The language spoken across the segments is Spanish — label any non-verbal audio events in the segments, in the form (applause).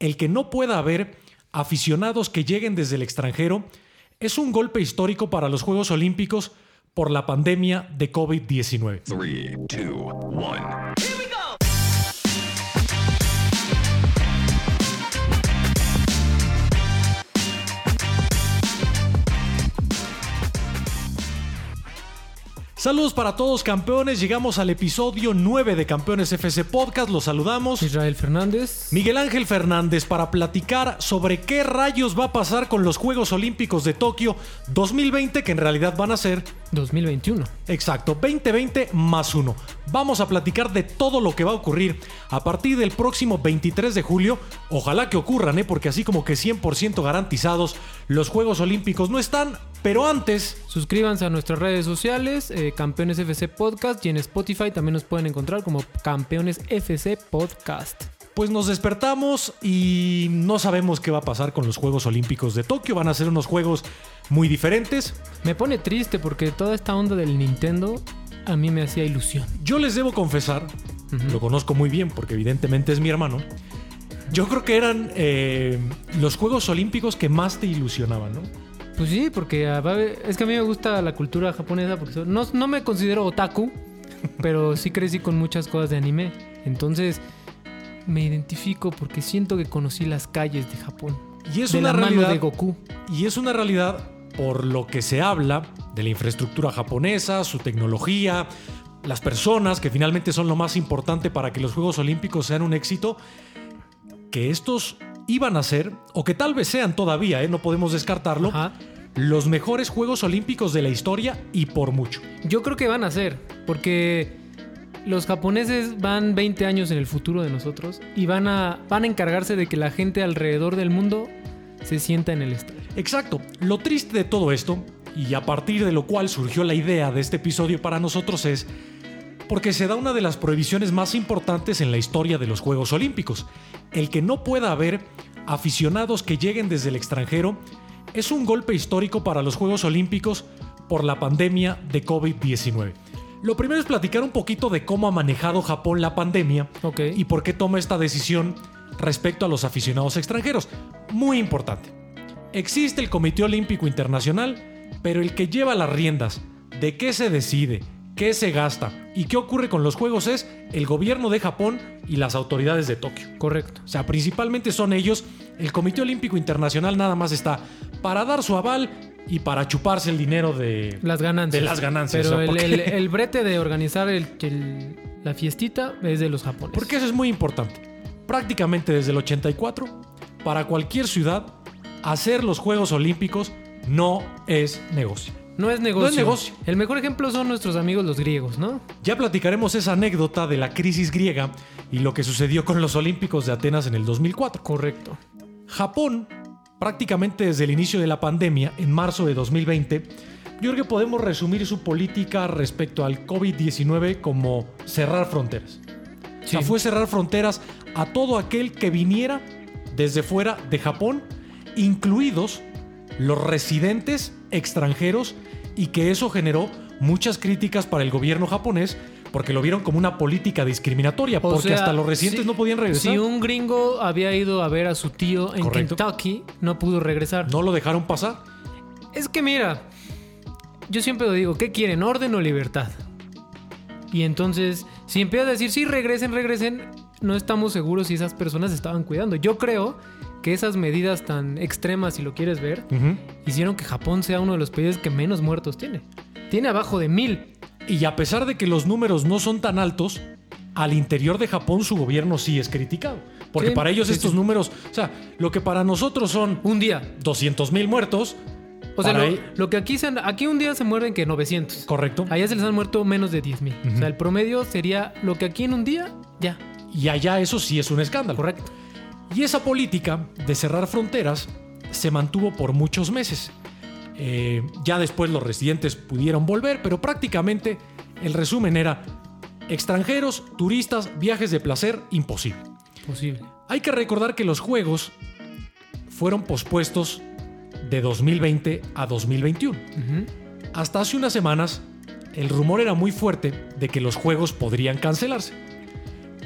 el que no pueda haber aficionados que lleguen desde el extranjero es un golpe histórico para los Juegos Olímpicos por la pandemia de COVID-19. Saludos para todos campeones, llegamos al episodio 9 de Campeones FC Podcast, los saludamos. Israel Fernández. Miguel Ángel Fernández para platicar sobre qué rayos va a pasar con los Juegos Olímpicos de Tokio 2020 que en realidad van a ser 2021. Exacto, 2020 más uno. Vamos a platicar de todo lo que va a ocurrir a partir del próximo 23 de julio. Ojalá que ocurran, ¿eh? porque así como que 100% garantizados, los Juegos Olímpicos no están. Pero antes, Suscríbanse a nuestras redes sociales, eh, Campeones FC Podcast, y en Spotify también nos pueden encontrar como Campeones FC Podcast. Pues nos despertamos y no sabemos qué va a pasar con los Juegos Olímpicos de Tokio. Van a ser unos juegos muy diferentes. Me pone triste porque toda esta onda del Nintendo a mí me hacía ilusión. Yo les debo confesar, lo conozco muy bien porque evidentemente es mi hermano. Yo creo que eran eh, los Juegos Olímpicos que más te ilusionaban, ¿no? Pues sí, porque ah, es que a mí me gusta la cultura japonesa porque no, no me considero otaku, (laughs) pero sí crecí con muchas cosas de anime. Entonces me identifico porque siento que conocí las calles de Japón. Y es de una la realidad. mano de Goku. Y es una realidad por lo que se habla de la infraestructura japonesa, su tecnología, las personas, que finalmente son lo más importante para que los Juegos Olímpicos sean un éxito, que estos iban a ser, o que tal vez sean todavía, ¿eh? no podemos descartarlo, Ajá. los mejores Juegos Olímpicos de la historia y por mucho. Yo creo que van a ser, porque los japoneses van 20 años en el futuro de nosotros y van a, van a encargarse de que la gente alrededor del mundo se sienta en el estadio. Exacto. Lo triste de todo esto, y a partir de lo cual surgió la idea de este episodio para nosotros es porque se da una de las prohibiciones más importantes en la historia de los Juegos Olímpicos. El que no pueda haber aficionados que lleguen desde el extranjero es un golpe histórico para los Juegos Olímpicos por la pandemia de COVID-19. Lo primero es platicar un poquito de cómo ha manejado Japón la pandemia y por qué toma esta decisión respecto a los aficionados extranjeros. Muy importante. Existe el Comité Olímpico Internacional, pero el que lleva las riendas de qué se decide, qué se gasta y qué ocurre con los Juegos es el gobierno de Japón y las autoridades de Tokio. Correcto. O sea, principalmente son ellos. El Comité Olímpico Internacional nada más está para dar su aval y para chuparse el dinero de Las ganancias. De las ganancias, Pero o sea, el, el- el brete de organizar el- el- la fiestita es de los japoneses. Porque eso es muy importante. Prácticamente desde el 84, para cualquier ciudad, hacer los Juegos Olímpicos no es negocio. No es negocio. No es negocio. El mejor ejemplo son nuestros amigos los griegos, ¿no? Ya platicaremos esa anécdota de la crisis griega y lo que sucedió con los Olímpicos de Atenas en el 2004. Correcto. Japón, prácticamente desde el inicio de la pandemia, en marzo de 2020, yo creo que podemos resumir su política respecto al COVID-19 como cerrar fronteras. O sea, Sí. fue cerrar fronteras a todo aquel que viniera desde fuera de Japón, incluidos los residentes extranjeros, y que eso generó muchas críticas para el gobierno japonés porque lo vieron como una política discriminatoria, O porque sea, hasta los residentes si- no podían regresar. Si un gringo había ido a ver a su tío en Correcto. Kentucky, no pudo regresar. No lo dejaron pasar. Es que mira, yo siempre lo digo, ¿qué quieren? ¿Orden o libertad? Y entonces, si empiezas a decir, sí, regresen, regresen, no estamos seguros si esas personas estaban cuidando. Yo creo que esas medidas tan extremas, si lo quieres ver, hicieron que Japón sea uno de los países que menos muertos tiene. Tiene abajo de mil. Y a pesar de que los números no son tan altos, al interior de Japón su gobierno sí es criticado. Porque Sí, para ellos sí, estos sí. números, o sea, lo que para nosotros son Un día. 200 mil muertos, O sea, lo, ahí- lo que aquí se han- aquí un día se mueren que 900. correcto. Allá se les han muerto menos de 10 mil. O sea, el promedio sería lo que aquí en un día, ya. Y allá eso sí es un escándalo. Correcto. Y esa política de cerrar fronteras se mantuvo por muchos meses. Eh, ya después los residentes pudieron volver, pero prácticamente el resumen era extranjeros, turistas, viajes de placer, imposible. Posible. Hay que recordar que los juegos fueron pospuestos de 2020 a 2021. Ujú. Hasta hace unas semanas, el rumor era muy fuerte de que los juegos podrían cancelarse.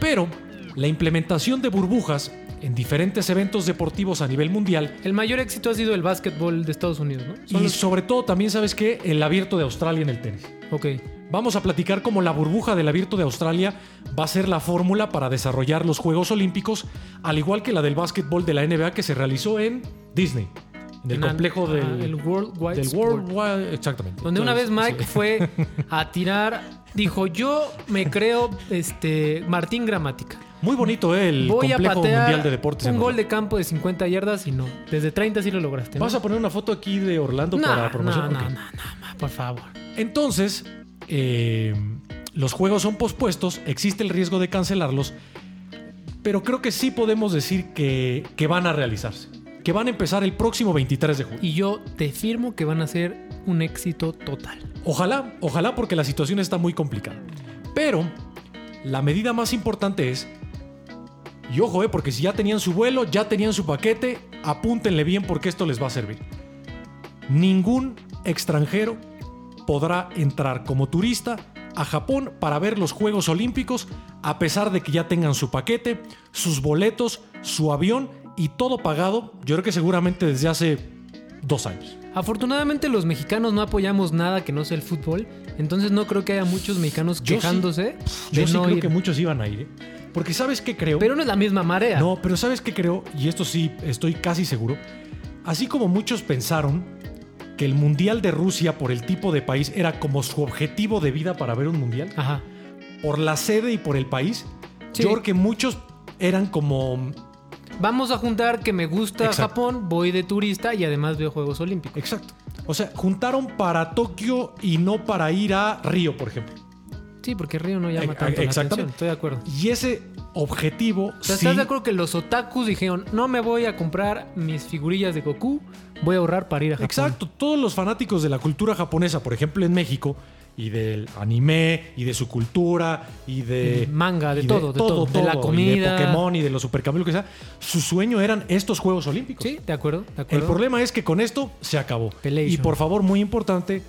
Pero la implementación de burbujas en diferentes eventos deportivos a nivel mundial El mayor éxito ha sido el básquetbol de Estados Unidos, ¿no? Son y los- sobre todo también sabes que el abierto de Australia en el tenis. Ok. Vamos a platicar cómo la burbuja del abierto de Australia va a ser la fórmula para desarrollar los Juegos Olímpicos, al igual que la del básquetbol de la NBA que se realizó en Disney, en el complejo del, ah, el World Wide del Sport. World Wide- exactamente. Donde una vez Mike sí. fue (laughs) a tirar, dijo, yo me creo este Martín Gramática. Muy bonito ¿eh? el Voy a complejo patear mundial de deportes. un en gol de campo de 50 yardas y no. Desde 30 sí lo lograste. ¿no? Vas a poner una foto aquí de Orlando no, para promoción. no, no, no, no, por favor. Entonces, eh, los juegos son pospuestos, existe el riesgo de cancelarlos, pero creo que sí podemos decir que, que van a realizarse, que van a empezar el próximo 23 de julio. Y yo te firmo que van a ser un éxito total. Ojalá, ojalá porque la situación está muy complicada. Pero la medida más importante es, y ojo, eh, porque si ya tenían su vuelo, ya tenían su paquete, apúntenle bien porque esto les va a servir. Ningún extranjero podrá entrar como turista a Japón para ver los Juegos Olímpicos a pesar de que ya tengan su paquete, sus boletos, su avión y todo pagado, yo creo que seguramente desde hace dos años. Afortunadamente los mexicanos no apoyamos nada que no sea el fútbol, entonces no creo que haya muchos mexicanos Yo sí. quejándose de Yo sí no creo ir. que muchos iban a ir, ¿eh? Porque sabes qué creo. Pero no es la misma marea. No, pero ¿sabes qué creo? Y esto sí, estoy casi seguro. Así como muchos pensaron que el Mundial de Rusia por el tipo de país era como su objetivo de vida para ver un Mundial, Ajá. por la sede y por el país, Sí. yo creo que muchos eran como... Vamos a juntar que me gusta Exacto. Japón, voy de turista y además veo Juegos Olímpicos. Exacto. O sea, juntaron para Tokio y no para ir a Río, por ejemplo. Sí, porque Río no llama tanto la exactamente. atención. Estoy de acuerdo. Y ese objetivo... O sea, sí- ¿Estás de acuerdo que los otakus dijeron, no me voy a comprar mis figurillas de Goku, voy a ahorrar para ir a Japón? Exacto, todos los fanáticos de la cultura japonesa, por ejemplo en México, y del anime, y de su cultura, y de... Manga, de y todo, de todo, de la y de comida. Pokémon y de los supercampeones, lo que sea. Su sueño eran estos Juegos Olímpicos. Sí, de acuerdo, de El acuerdo. problema es que con esto se acabó. Pelation. Y por favor, muy importante,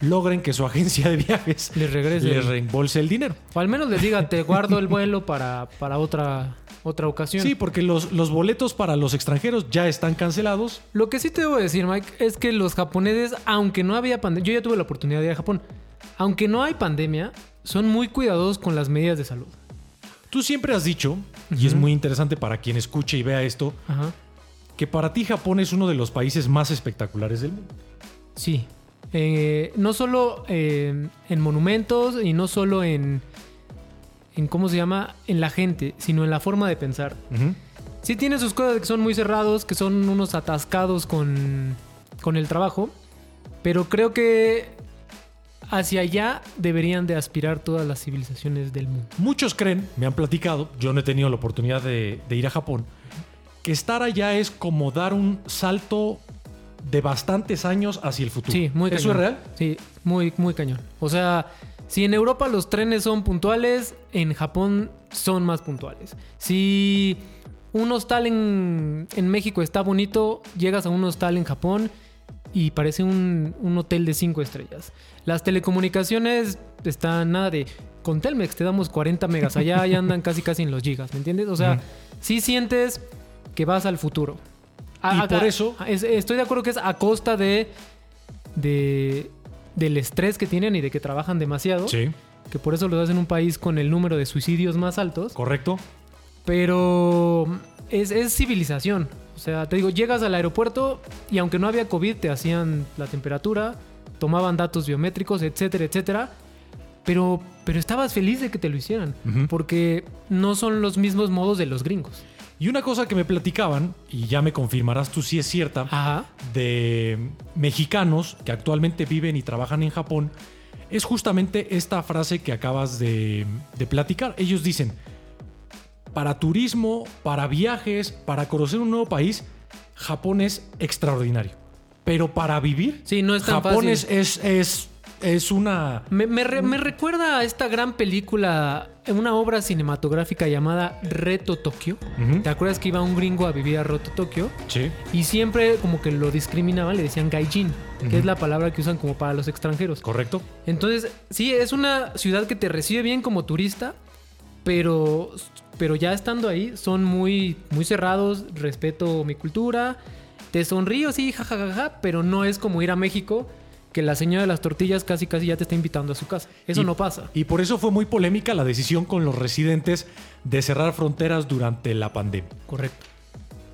logren que su agencia de viajes (laughs) Les regrese. les reembolse el dinero. O al menos les diga, te guardo el vuelo para, para otra, otra ocasión. Sí, porque los, los boletos para los extranjeros ya están cancelados. Lo que sí te debo decir, Mike, es que los japoneses, aunque no había pandemia, yo ya tuve la oportunidad de ir a Japón, aunque no hay pandemia, son muy cuidadosos con las medidas de salud. Tú siempre has dicho, y es muy interesante para quien escuche y vea esto, Ajá. que para ti Japón es uno de los países más espectaculares del mundo. Sí. Eh, no solo eh, en monumentos y no solo en, en, ¿cómo se llama? En la gente, sino en la forma de pensar. Sí tiene sus cosas que son muy cerrados, que son unos atascados con, con el trabajo, pero creo que hacia allá deberían de aspirar todas las civilizaciones del mundo. Muchos creen, me han platicado, yo no he tenido la oportunidad de, de ir a Japón, que estar allá es como dar un salto de bastantes años hacia el futuro. Sí, muy cañón. ¿Eso es real? Sí, muy, muy cañón. O sea, si en Europa los trenes son puntuales, en Japón son más puntuales. Si un hostal en, en México está bonito, llegas a un hostal en Japón y parece un, un hotel de cinco estrellas. Las telecomunicaciones están nada de... Con Telmex te damos 40 megas, allá ya andan casi casi en los gigas, ¿me entiendes? O sea, sí sientes que vas al futuro. Y por eso- es- estoy de acuerdo que es a costa de, de del estrés que tienen y de que trabajan demasiado. Sí, Que por eso lo hacen un país con el número de suicidios más altos. correcto. Pero es, es civilización. O sea, te digo, llegas al aeropuerto y aunque no había COVID, te hacían la temperatura, tomaban datos biométricos, etcétera, etcétera. Pero, pero estabas feliz de que te lo hicieran. Porque no son los mismos modos de los gringos. Y una cosa que me platicaban, y ya me confirmarás tú si es cierta, Ajá. de mexicanos que actualmente viven y trabajan en Japón, es justamente esta frase que acabas de, de platicar. Ellos dicen, para turismo, para viajes, para conocer un nuevo país, Japón es extraordinario. Pero para vivir, Sí, no es tan Japón fácil. es, es, es, es una... Me, me re- me recuerda a esta gran película, una obra cinematográfica llamada Reto Tokio. ¿Te acuerdas que iba un gringo a vivir a Reto Tokio? Sí. Y siempre como que lo discriminaban, le decían gaijin, que es la palabra que usan como para los extranjeros. Correcto. Entonces, sí, es una ciudad que te recibe bien como turista, pero, pero ya estando ahí son muy, muy cerrados, respeto mi cultura, te sonrío, sí, jajajaja, pero no es como ir a México que la señora de las tortillas casi casi ya te está invitando a su casa. Eso Y- no pasa. Y por eso fue muy polémica la decisión con los residentes de cerrar fronteras durante la pandemia. Correcto.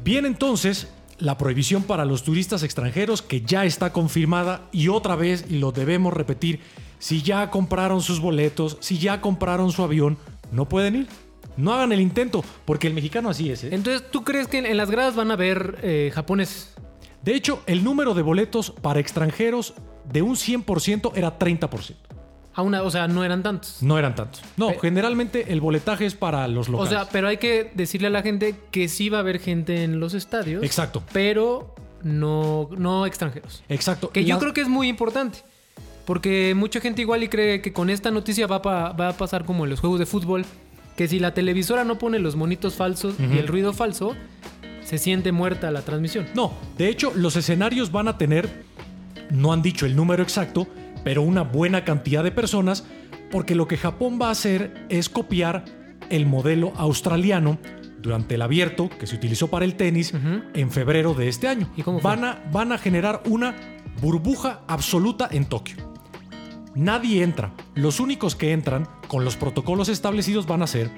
Bien entonces, la prohibición para los turistas extranjeros que ya está confirmada y otra vez, y lo debemos repetir, si ya compraron sus boletos, si ya compraron su avión, no pueden ir. No hagan el intento, porque el mexicano así es. ¿eh? Entonces, ¿tú crees que en, las gradas van a ver eh, japoneses? De hecho, el número de boletos para extranjeros de un 100% era 30%. A una, o sea, no eran tantos. No eran tantos. No, generalmente el boletaje es para los O locales. sea, pero hay que decirle a la gente que sí va a haber gente en los estadios. Exacto. Pero no, no extranjeros. Exacto. Que yo creo que es muy importante. Porque mucha gente igual y cree que con esta noticia va, pa- va a pasar como en los juegos de fútbol. Que si la televisora no pone los monitos falsos y el ruido falso, se siente muerta la transmisión. No, de hecho, los escenarios van a tener, no han dicho el número exacto, pero una buena cantidad de personas, porque lo que Japón va a hacer es copiar el modelo australiano durante el abierto que se utilizó para el tenis en febrero de este año. ¿Y cómo fue? van, a, van a generar una burbuja absoluta en Tokio. Nadie entra. Los únicos que entran con los protocolos establecidos van a ser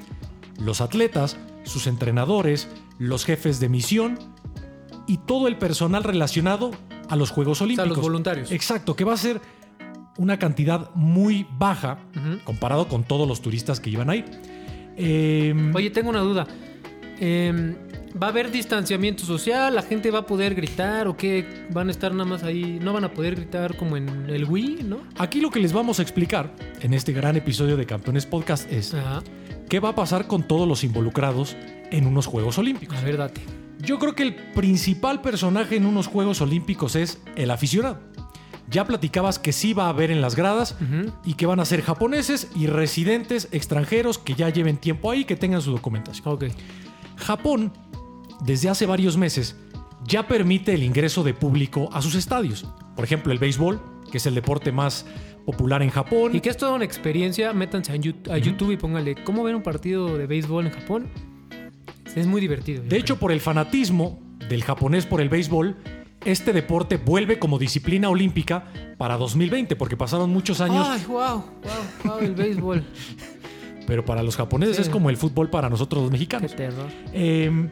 los atletas, sus entrenadores, los jefes de misión y todo el personal relacionado a los Juegos Olímpicos. los voluntarios. Exacto, que va a ser una cantidad muy baja comparado con todos los turistas que iban a ir. Em, Oye, tengo una duda. Em, ¿Va a haber distanciamiento social? ¿La gente va a poder gritar o qué? ¿Van a estar nada más ahí? ¿No van a poder gritar como en el Wii, no? Aquí lo que les vamos a explicar en este gran episodio de Campeones Podcast es Ajá. qué va a pasar con todos los involucrados en unos Juegos Olímpicos. A ver, date. Yo creo que el principal personaje en unos Juegos Olímpicos es el aficionado. Ya platicabas que sí va a haber en las gradas y que van a ser japoneses y residentes extranjeros que ya lleven tiempo ahí, que tengan su documentación. Ok. Japón, desde hace varios meses, ya permite el ingreso de público a sus estadios. Por ejemplo, el béisbol, que es el deporte más popular en Japón. Y que es toda una experiencia, métanse a, Yu- a YouTube y pónganle cómo ver un partido de béisbol en Japón. Es muy divertido. De hecho, por el fanatismo del japonés por el béisbol, este deporte vuelve como disciplina olímpica para 2020, porque pasaron muchos años, Ay, wow, wow, wow, el béisbol. (laughs) pero para los japoneses Sí. es como el fútbol para nosotros los Qué mexicanos. terror. Eh,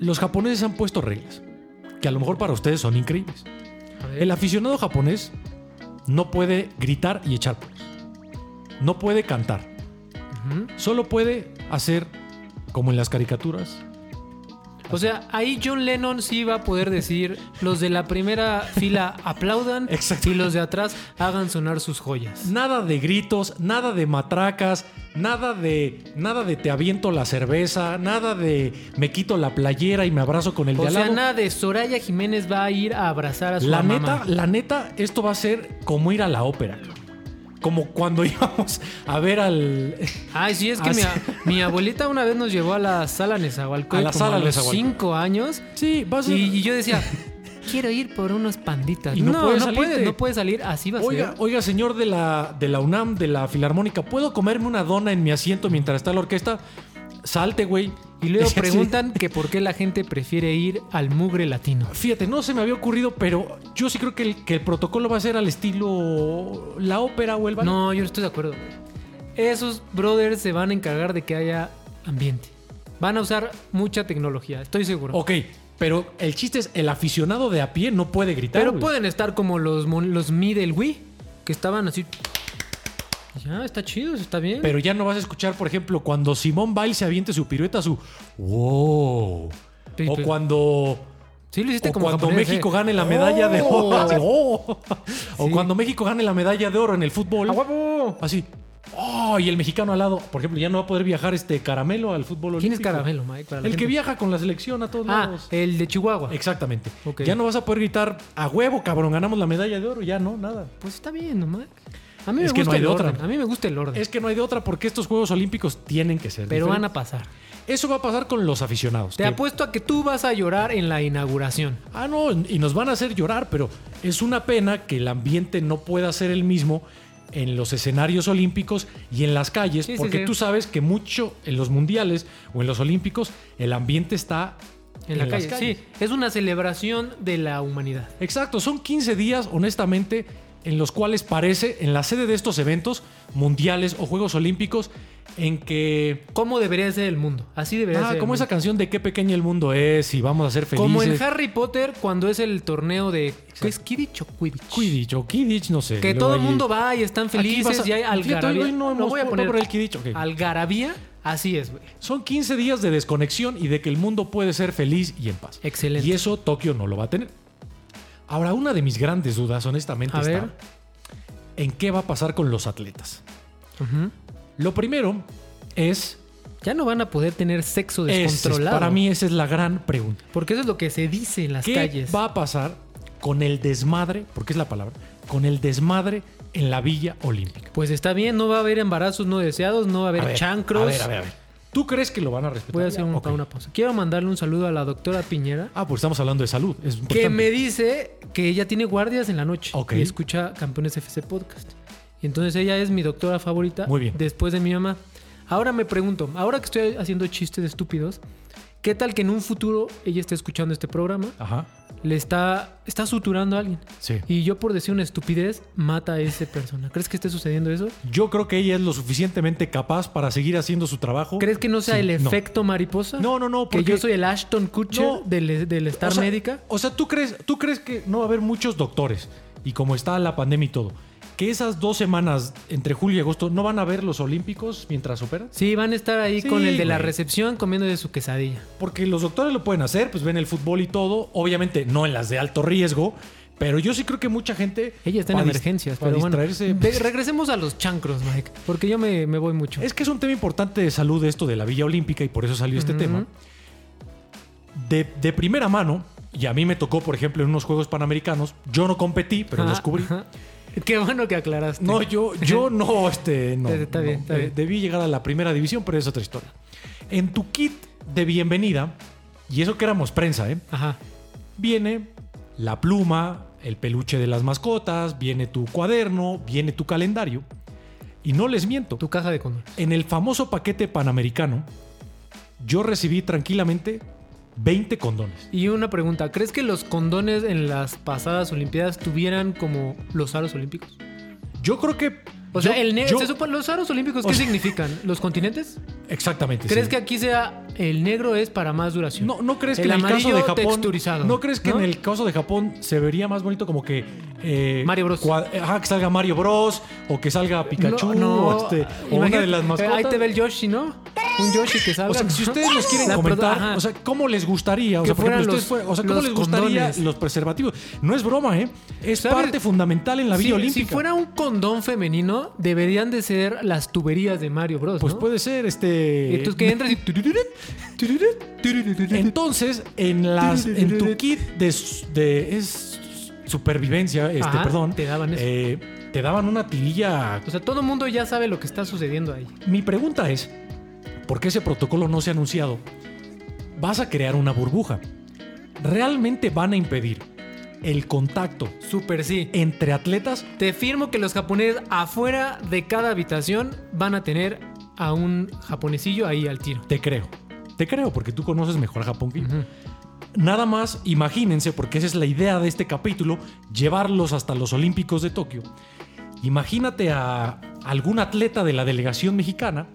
los japoneses han puesto reglas, que a lo mejor para ustedes son increíbles. El aficionado japonés no puede gritar y echar porras. No puede cantar. Solo puede hacer como en las caricaturas. O sea, ahí John Lennon sí va a poder decir, los de la primera fila aplaudan (laughs) y los de atrás hagan sonar sus joyas. Nada de gritos, nada de matracas, nada de nada de te aviento la cerveza, nada de me quito la playera y me abrazo con el de O al sea, lado. nada de Soraya Jiménez va a ir a abrazar a su La mamá. neta, la neta, esto va a ser como ir a la ópera. Como cuando (laughs) íbamos a ver al Ay, sí, es que mi, abuelita una vez nos llevó a la sala Nezahualcóyotl A la sala a los cinco años Sí, va a y, y yo decía, (laughs) quiero ir por unos panditas. Y no no, puede no, puede, no puede salir, así va a Oiga, ser. oiga, señor de la, de la UNAM, de la Filarmónica, ¿puedo comerme una dona en mi asiento mientras está la orquesta? Salte, güey. Y luego (laughs) preguntan que por qué la gente prefiere ir al mugre latino. Fíjate, no se me había ocurrido, pero yo sí creo que el, que el protocolo va a ser al estilo la ópera o el ballet. No, yo no estoy de acuerdo. Esos brothers se van a encargar de que haya ambiente. Van a usar mucha tecnología, estoy seguro. Ok, pero el chiste es, el aficionado de a pie no puede gritar. Pero güey. pueden estar como los, los Mi del Wii, que estaban así. Ya, está chido, está bien. Pero ya no vas a escuchar, por ejemplo, cuando Simón Biles se aviente su pirueta, su wow. Sí, o pero- cuando sí, lo hiciste o como cuando japonés, México eh. gane la medalla de ¡Oh! oro. Así, ¡oh! O cuando México gane la medalla de oro en el fútbol. ¡A huevo! Así. ¡Oh! Y el mexicano al lado. Por ejemplo, ya no va a poder viajar este caramelo al fútbol ¿Quién es. Caramelo, Mike? El que viaja con la selección a todos Ah, lados. el de Chihuahua. Exactamente. Ya no vas a poder gritar a huevo, cabrón, ganamos la medalla de oro. Ya no, nada. Pues está bien, ¿no, Mike? A mí me Es que no gusta hay el de orden. otra. A mí me gusta el orden. Es que no hay de otra porque estos Juegos Olímpicos tienen que ser pero van a pasar. Eso va a pasar con los aficionados. Te que- apuesto a que tú vas a llorar en la inauguración. Ah, no, y nos van a hacer llorar, pero es una pena que el ambiente no pueda ser el mismo en los escenarios olímpicos y en las calles, Sí, porque sí. tú sabes que mucho en los mundiales o en los olímpicos el ambiente está En la las calle. calles. Sí, es una celebración de la humanidad. Exacto, son 15 días, honestamente, en los cuales parece, en la sede de estos eventos mundiales o Juegos Olímpicos, en que... ¿Cómo debería ser el mundo? Así debería Ah, ser. el como esa canción de qué pequeño el mundo es y vamos a ser felices. Como en Harry Potter, cuando es el torneo de. ¿Qué es Quidditch o Quidditch? Quidditch o Kidditch, no sé. Que todo el mundo va y están felices a- y hay algarabía. hoy no voy a poner por el Quidditch, ok. algarabía. Así es, güey. Son 15 días de desconexión y de que el mundo puede ser feliz y en paz. Excelente. Y eso Tokio no lo va a tener. Ahora, una de mis grandes dudas, honestamente, A está ver. en qué va a pasar con los atletas. Lo primero es, Ya no van a poder tener sexo es- descontrolado. para mí esa es la gran pregunta. Porque eso es lo que se dice en las ¿Qué calles. va a pasar con el desmadre, porque es la palabra, con el desmadre en la Villa Olímpica? Pues está bien, no va a haber embarazos no deseados, no va a haber A ver, chancros. A ver, a ver, a ver. ¿Tú crees que lo van a respetar? Voy a hacer un- una pausa. Quiero mandarle un saludo a la doctora Piñera, Ah, pues estamos hablando de salud. Es que me dice que ella tiene guardias en la noche Ok. y escucha Campeones FC Podcast. Y entonces ella es mi doctora favorita Muy bien. después de mi mamá. Ahora me pregunto, ahora que estoy haciendo chistes estúpidos, ¿qué tal que en un futuro ella esté escuchando este programa, Ajá, le está, está suturando a alguien? sí. Y yo por decir una estupidez, mata a esa persona. ¿Crees que esté sucediendo eso? Yo creo que ella es lo suficientemente capaz para seguir haciendo su trabajo. ¿Crees que no sea Sí, el no. efecto mariposa? No, no, no, Que porque- yo soy el Ashton Kutcher No. del, del Star o sea, Médica. O sea, ¿tú crees, ¿tú crees que no va a haber muchos doctores? Y como está la pandemia y todo, que esas dos semanas entre julio y agosto no van a ver los olímpicos mientras operan? Sí, van a estar ahí Sí, con el de la recepción comiendo de su quesadilla. Porque los doctores lo pueden hacer, pues ven el fútbol y todo. Obviamente no en las de alto riesgo, pero yo sí creo que mucha gente... Ella está en emergencias, para pero bueno. distraerse- De- regresemos a los chancros, Mike, porque yo me, me voy mucho. Es que es un tema importante de salud esto de la Villa Olímpica y por eso salió este tema. De, de primera mano, y a mí me tocó, por ejemplo, en unos Juegos Panamericanos, yo no competí, pero Ajá, los cubrí. ajá. (laughs) Qué bueno que aclaraste. No, yo, yo (laughs) no, este, no. Está bien, está bien. Debí llegar a la primera división, pero es otra historia. En tu kit de bienvenida, y eso que éramos prensa, ¿eh? Ajá. Viene la pluma, el peluche de las mascotas, viene tu cuaderno, viene tu calendario. Y no les miento, Tu caja de condones. en el famoso paquete panamericano, yo recibí tranquilamente 20 condones. Y una pregunta, ¿crees que los condones en las pasadas Olimpiadas tuvieran como los aros olímpicos? Yo creo que... O sea, yo- el yo- se ¿los aros olímpicos o qué sea- significan? ¿Los continentes? (laughs) Exactamente. ¿Crees sí. que aquí sea el negro es para más duración? No, ¿no crees que en el caso de Japón. texturizado, ¿No crees que ¿no? en el caso de Japón se vería más bonito como que. eh, Mario Bros. ajá, que salga Mario Bros. O que salga Pikachu. o, este, o una de las eh, mascotas. Ahí te ve el Yoshi, ¿no? Un Yoshi que salga. O sea, si ustedes nos quieren La comentar, o sea, ¿cómo les gustaría? O sea, por ejemplo, ustedes fue- o sea, ¿cómo los les gustaría condones. los preservativos? No es broma, ¿eh? Es ¿Sabes? parte fundamental en la Si- Villa si, Olímpica. fuera un condón femenino, deberían de ser las tuberías de Mario Bros. Pues ¿no? puede ser, este. Entonces que entras y. Entonces, en las, en tu kit de, s- de- es supervivencia, este, Ajá, perdón, te daban eso. eh, te daban una tirilla. O sea, todo el mundo ya sabe lo que está sucediendo ahí. Mi pregunta es, ¿por qué ese protocolo no se ha anunciado? Vas a crear una burbuja. ¿Realmente van a impedir el contacto Súper sí. entre atletas? Te firmo que los japoneses afuera de cada habitación van a tener a un japonesillo ahí al tiro. Te creo. Te creo, porque tú conoces mejor a Japón que yo. Nada más imagínense, porque esa es la idea de este capítulo, llevarlos hasta los Olímpicos de Tokio. Imagínate a algún atleta de la delegación mexicana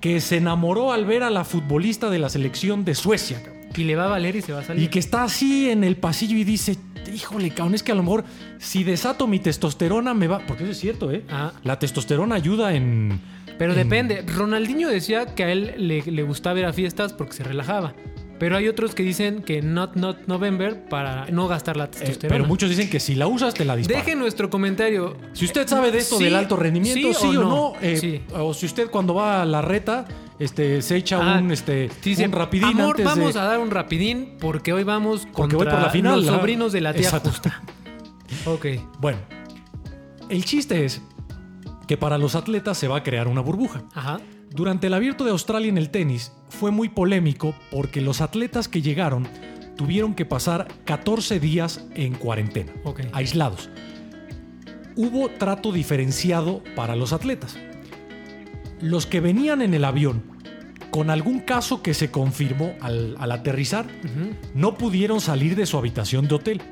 que se enamoró al ver a la futbolista de la selección de Suecia Y le va a valer y se va a salir. y que está así en el pasillo y dice, híjole, cabrón, es que a lo mejor si desato mi testosterona me va... Porque eso es cierto, ¿eh? Ah. La testosterona ayuda en... Pero en- depende. Ronaldinho decía que a él le, le gustaba ir a fiestas porque se relajaba. Pero hay otros que dicen que not not November para no gastar la eh, testosterona. pero muchos dicen que si la usas te la disparan. Deje nuestro comentario. Si usted sabe de esto Sí, del alto rendimiento, sí, o no, eh, Sí. o si usted cuando va a la reta, este, se echa Ah, un, este, Dice, un rapidín Amor, antes vamos de... a dar un rapidín porque hoy vamos Porque contra voy por la final, los sobrinos de la tía Exacto. justa. (laughs) Ok. Bueno, el chiste es que para los atletas se va a crear una burbuja. Ajá. Durante el abierto de Australia en el tenis fue muy polémico porque los atletas que llegaron tuvieron que pasar 14 días en cuarentena, aislados. hubo trato diferenciado para los atletas. Los que venían en el avión con algún caso que se confirmó al, al aterrizar, no pudieron salir de su habitación de hotel.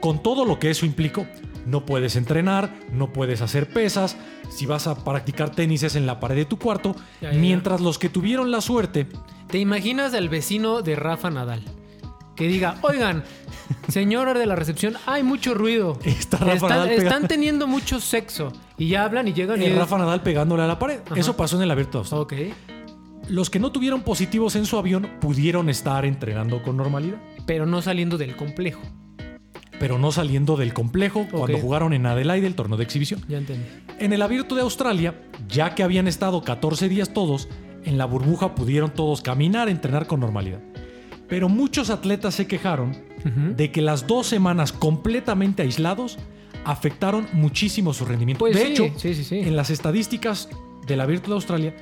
Con todo lo que eso implicó. No puedes entrenar, no puedes hacer pesas, si vas a practicar tenis es en la pared de tu cuarto, Ya, ya, ya. mientras los que tuvieron la suerte, ¿Te imaginas al vecino de Rafa Nadal? Que diga, oigan, señora de la recepción, hay mucho ruido. (laughs) Está Rafa están, Nadal están teniendo mucho sexo. Y ya hablan y llegan y... eh, es- Rafa Nadal pegándole a la pared. Ajá. Eso pasó en el abierto. Ok. Los que no tuvieron positivos en su avión pudieron estar entrenando con normalidad, Pero no saliendo del complejo. Pero no saliendo del complejo cuando jugaron en Adelaide el torneo de exhibición. Ya entendí. En el abierto de Australia, ya que habían estado 14 días todos, en la burbuja pudieron todos caminar, entrenar con normalidad. Pero muchos atletas se quejaron de que las dos semanas completamente aislados afectaron muchísimo su rendimiento. Pues de sí, hecho, sí, sí, sí. en las estadísticas del abierto de Australia,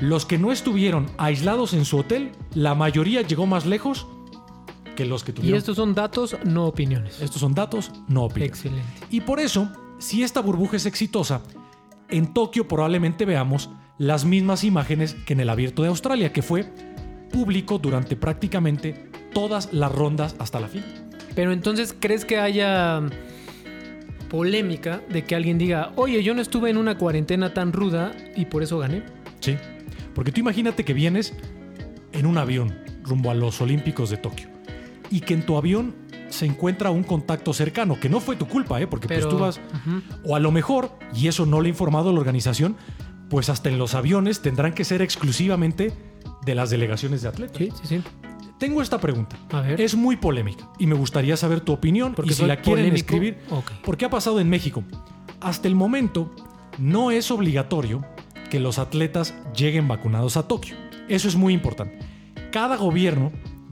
los que no estuvieron aislados en su hotel, la mayoría llegó más lejos que los que Y tuvieron. estos son datos, no opiniones. Estos son datos, no opiniones. Excelente. Y por eso, si esta burbuja es exitosa, en Tokio probablemente veamos las mismas imágenes que en el abierto de Australia, que fue público durante prácticamente todas las rondas hasta la fin. Pero entonces, ¿crees que haya polémica de que alguien diga, oye, yo no estuve en una cuarentena tan ruda y por eso gané? Sí. Porque tú imagínate que vienes en un avión rumbo a los Olímpicos de Tokio y que en tu avión se encuentra un contacto cercano, que no fue tu culpa, ¿eh? porque Pero, pues tú vas... O a lo mejor, y eso no le ha informado a la organización, pues hasta en los aviones tendrán que ser exclusivamente de las delegaciones de atletas. Sí, sí, sí. Tengo esta pregunta. A ver. Es muy polémica y me gustaría saber tu opinión Porque y si la quieren polémico. escribir. Ok. Porque ha pasado en México. Hasta el momento no es obligatorio que los atletas lleguen vacunados a Tokio. Eso es muy importante. Cada gobierno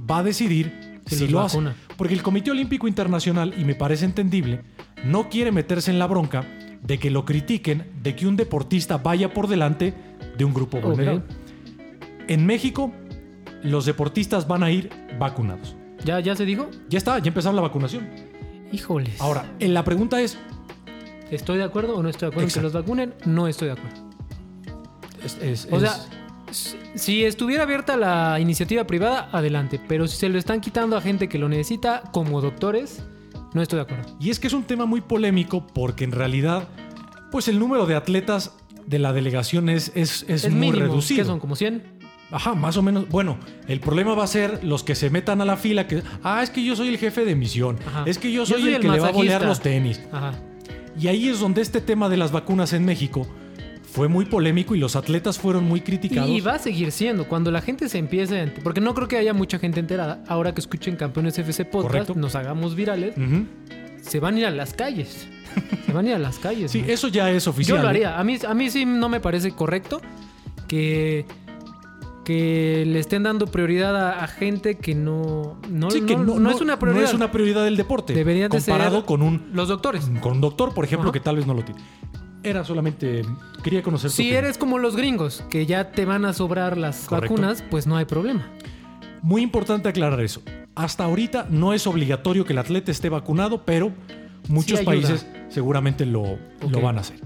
va a decidir Si lo vacuna. hace. Porque el Comité Olímpico Internacional, y me parece entendible, no quiere meterse en la bronca de que lo critiquen de que un deportista vaya por delante de un grupo vulnerable. En México, los deportistas van a ir vacunados. ¿Ya, ¿Ya se dijo? Ya está, ya empezaron la vacunación. Híjoles. Ahora, en la pregunta es, ¿Estoy de acuerdo o no estoy de acuerdo en que los vacunen? No estoy de acuerdo. es- es- O sea, si estuviera abierta la iniciativa privada, adelante. Pero si se lo están quitando a gente que lo necesita, como doctores, no estoy de acuerdo. y es que es un tema muy polémico porque en realidad, pues el número de atletas de la delegación es, es, es Es muy mínimo. reducido. ¿Qué son? ¿Como 100? Ajá, más o menos. Bueno, el problema va a ser los que se metan a la fila que, ah, es que yo soy el jefe de misión, Ajá. es que yo Yo soy, el, el que le va a bolear los tenis. Ajá. Y ahí es donde este tema de las vacunas en México fue muy polémico y los atletas fueron muy criticados. Y va a seguir siendo. Cuando la gente se empiece Porque no creo que haya mucha gente enterada. Ahora que escuchen Campeones FC Podcast, Correcto. nos hagamos virales, se van a ir a las calles. se van a ir a las calles. (laughs) Sí, eso ya es oficial. Yo lo haría. A mí, a mí sí no me parece correcto que, que le estén dando prioridad a, a gente que no, no, Sí, no, que no es una prioridad. No es una prioridad del deporte. Deberían de comparado ser con un, Los doctores. con un doctor, por ejemplo, Ajá. que tal vez no lo tiene. Era solamente. Quería conocer Si eres como los gringos, que ya te van a sobrar las Correcto. vacunas, pues no hay problema. Muy importante aclarar eso. Hasta ahorita no es obligatorio que el atleta esté vacunado, pero muchos países seguramente lo, lo van a hacer.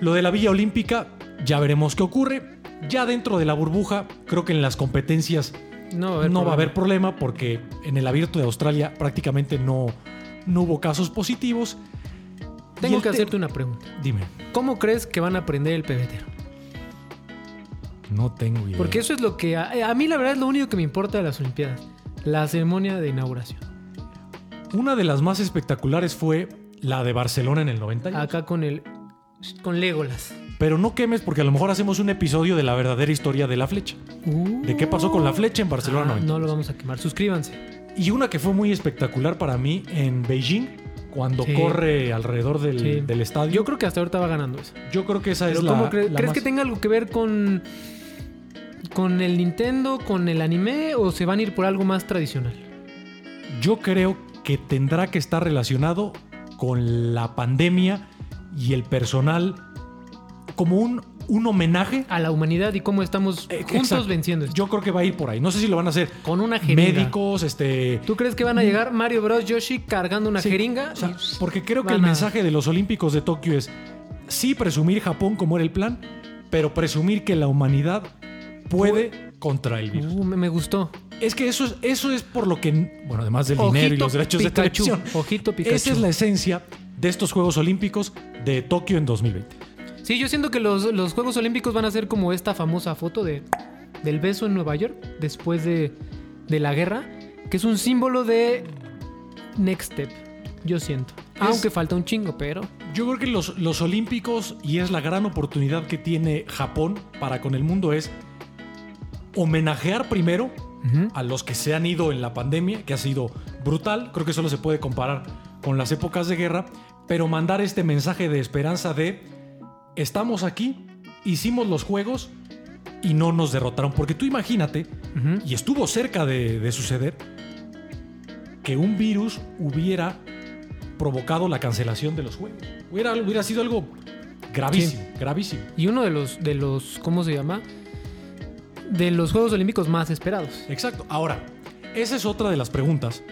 Lo de la Villa Olímpica, ya veremos qué ocurre. Ya dentro de la burbuja, creo que en las competencias No va a haber, no va a haber problema. problema porque en el abierto de Australia prácticamente no, no hubo casos positivos. Tengo que te- hacerte una pregunta. Dime, ¿Cómo crees que van a aprender el pebetero? no tengo idea. Porque eso es lo que... A, a mí la verdad es lo único que me importa de las Olimpiadas. La ceremonia de inauguración. Una de las más espectaculares fue la de Barcelona en el 90. Acá con el... Con Legolas. Pero no quemes porque a lo mejor hacemos un episodio de la verdadera historia de la flecha. ¿De qué pasó con la flecha en Barcelona Ah, 90? no lo vamos a quemar. Suscríbanse. Y una que fue muy espectacular para mí en Beijing, cuando Sí. corre alrededor del, Sí. del estadio. Yo creo que hasta ahorita va ganando eso. Yo creo que esa Pero es la, ¿cómo cre- la ¿Crees más- que tenga algo que ver con... Con el Nintendo, con el anime o se van a ir por algo más tradicional? Yo creo que tendrá que estar relacionado con la pandemia y el personal como un un homenaje. A la humanidad y cómo estamos Eh, juntos exacto. venciendo esto. Yo creo que va a ir por ahí. No sé si lo van a hacer Con una jeringa. médicos, este. ¿Tú crees que van a llegar Mario Bros. Yoshi cargando una Sí, jeringa? o sea, Y- porque creo que van el a- mensaje de los Olímpicos de Tokio es sí presumir Japón como era el plan, pero presumir que la humanidad puede contra el virus. Uh, me, me gustó. Es que eso es, eso es por lo que, bueno, además del Ojito dinero y los derechos de televisión, ojito Pikachu. esa es la esencia de estos Juegos Olímpicos de Tokio en 2020. Sí, yo siento que los, los Juegos Olímpicos van a ser como esta famosa foto de, del beso en Nueva York después de, de la guerra, que es un símbolo de Next Step, yo siento. Aunque falta un chingo, pero... Yo creo que los, los Olímpicos, y es la gran oportunidad que tiene Japón para con el mundo, es homenajear primero a los que se han ido en la pandemia, que ha sido brutal. Creo que solo se puede comparar con las épocas de guerra, pero mandar este mensaje de esperanza de estamos aquí, hicimos los juegos y no nos derrotaron. Porque tú imagínate, y estuvo cerca de, de suceder, que un virus hubiera provocado la cancelación de los juegos. Hubiera, hubiera sido algo gravísimo, gravísimo. Y uno de los, de los, ¿cómo se llama? De los Juegos Olímpicos más esperados. Exacto. Ahora, esa es otra de las preguntas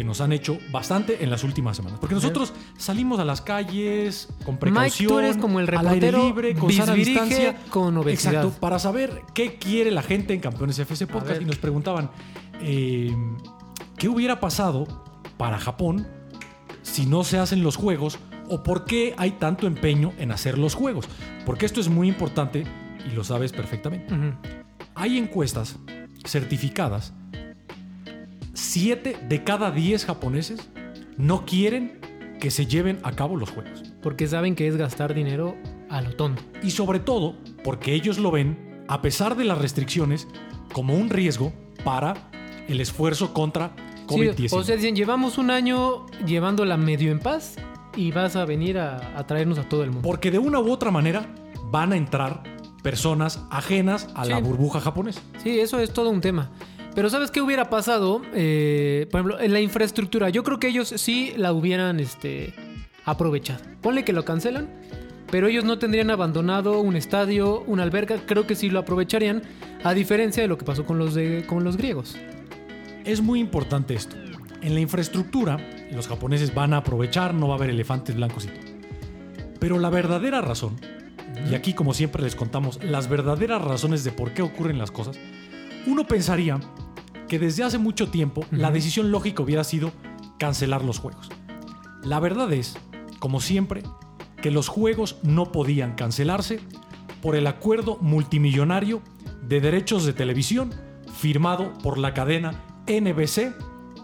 que nos han hecho bastante en las últimas semanas. Porque nosotros salimos a las calles con precaución, Mike, tú eres como el al aire reportero libre, con sana distancia. con obesidad. Exacto, para saber qué quiere la gente en Campeones FC Podcast. Y nos preguntaban, eh, ¿qué hubiera pasado para Japón si no se hacen los juegos? ¿O por qué hay tanto empeño en hacer los juegos? Porque esto es muy importante y lo sabes perfectamente. Hay encuestas certificadas. Siete de cada 10 japoneses no quieren que se lleven a cabo los juegos. Porque saben que es gastar dinero a lo tonto. Y sobre todo porque ellos lo ven, a pesar de las restricciones, como un riesgo para el esfuerzo contra Sí, COVID-19. o sea, dicen, llevamos un año llevándola medio en paz y vas a venir a, a traernos a todo el mundo. porque de una u otra manera van a entrar personas ajenas a la burbuja japonesa. Sí, eso es todo un tema. Pero ¿sabes qué hubiera pasado? Eh, por ejemplo, en la infraestructura. Yo creo que ellos sí la hubieran este, aprovechado. Ponle que lo cancelan, pero ellos no tendrían abandonado un estadio, una alberca. Creo que sí lo aprovecharían, a diferencia de lo que pasó con los, de, con los griegos. Es muy importante esto. En la infraestructura, los japoneses van a aprovechar, no va a haber elefantes blancos y todo. Pero la verdadera razón, y aquí como siempre les contamos las verdaderas razones de por qué ocurren las cosas, uno pensaría que desde hace mucho tiempo la decisión lógica hubiera sido cancelar los juegos. La verdad es, como siempre, que los juegos no podían cancelarse por el acuerdo multimillonario de derechos de televisión firmado por la cadena NBC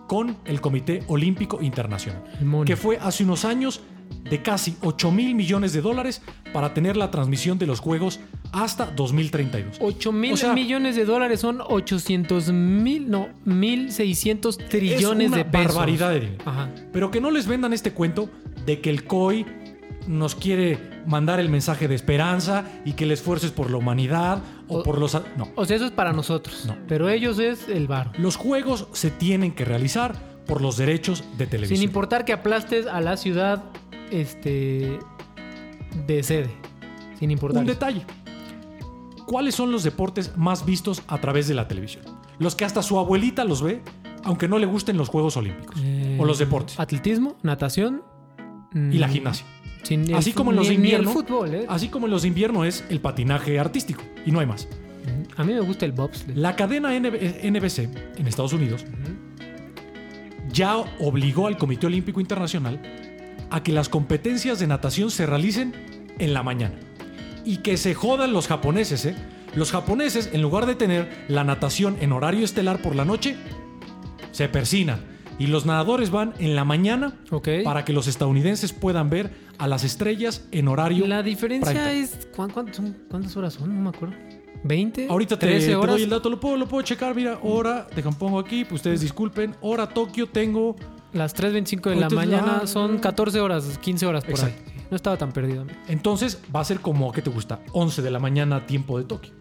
con el Comité Olímpico Internacional, que fue hace unos años de casi 8 mil millones de dólares para tener la transmisión de los juegos hasta 2032. 8 mil O sea, millones de dólares son 800 mil, no, 1600 trillones es una de pesos. barbaridad de dinero. Ajá. Pero que no les vendan este cuento de que el COI nos quiere mandar el mensaje de esperanza y que el esfuerzo es por la humanidad o, O- por los... No. O sea, eso es para nosotros. No. Pero ellos es el bar. Los juegos se tienen que realizar por los derechos de televisión. Sin importar que aplastes a la ciudad este de sede. Sin importar. Un eso. detalle. ¿Cuáles son los deportes más vistos a través de la televisión? Los que hasta su abuelita los ve, aunque no le gusten los Juegos Olímpicos Eh, o los deportes Atletismo, natación. y la mm, gimnasia. sin- Así como en los de invierno, fútbol, ¿eh? así como en los de invierno es el patinaje artístico y no hay más. A mí me gusta el bobsled. La cadena NB- NBC en Estados Unidos ya obligó al Comité Olímpico Internacional a que las competencias de natación se realicen en la mañana. Y que se jodan los japoneses, ¿eh? Los japoneses, en lugar de tener la natación en horario estelar por la noche, se persinan. Y los nadadores van en la mañana para que los estadounidenses puedan ver a las estrellas en horario. La diferencia es. ¿cuán- cuán- son- ¿Cuántas horas son? No me acuerdo. ¿20? Ahorita te, 13 te doy el dato, lo puedo, lo puedo checar. Mira, hora, te pongo aquí, pues ustedes disculpen. Hora Tokio tengo Las 3.25 de la mañana la- son 14 horas, 15 horas por Exacto. ahí. No estaba tan perdido. amigo. Entonces va a ser como, ¿qué te gusta? 11 de la mañana tiempo de Tokio.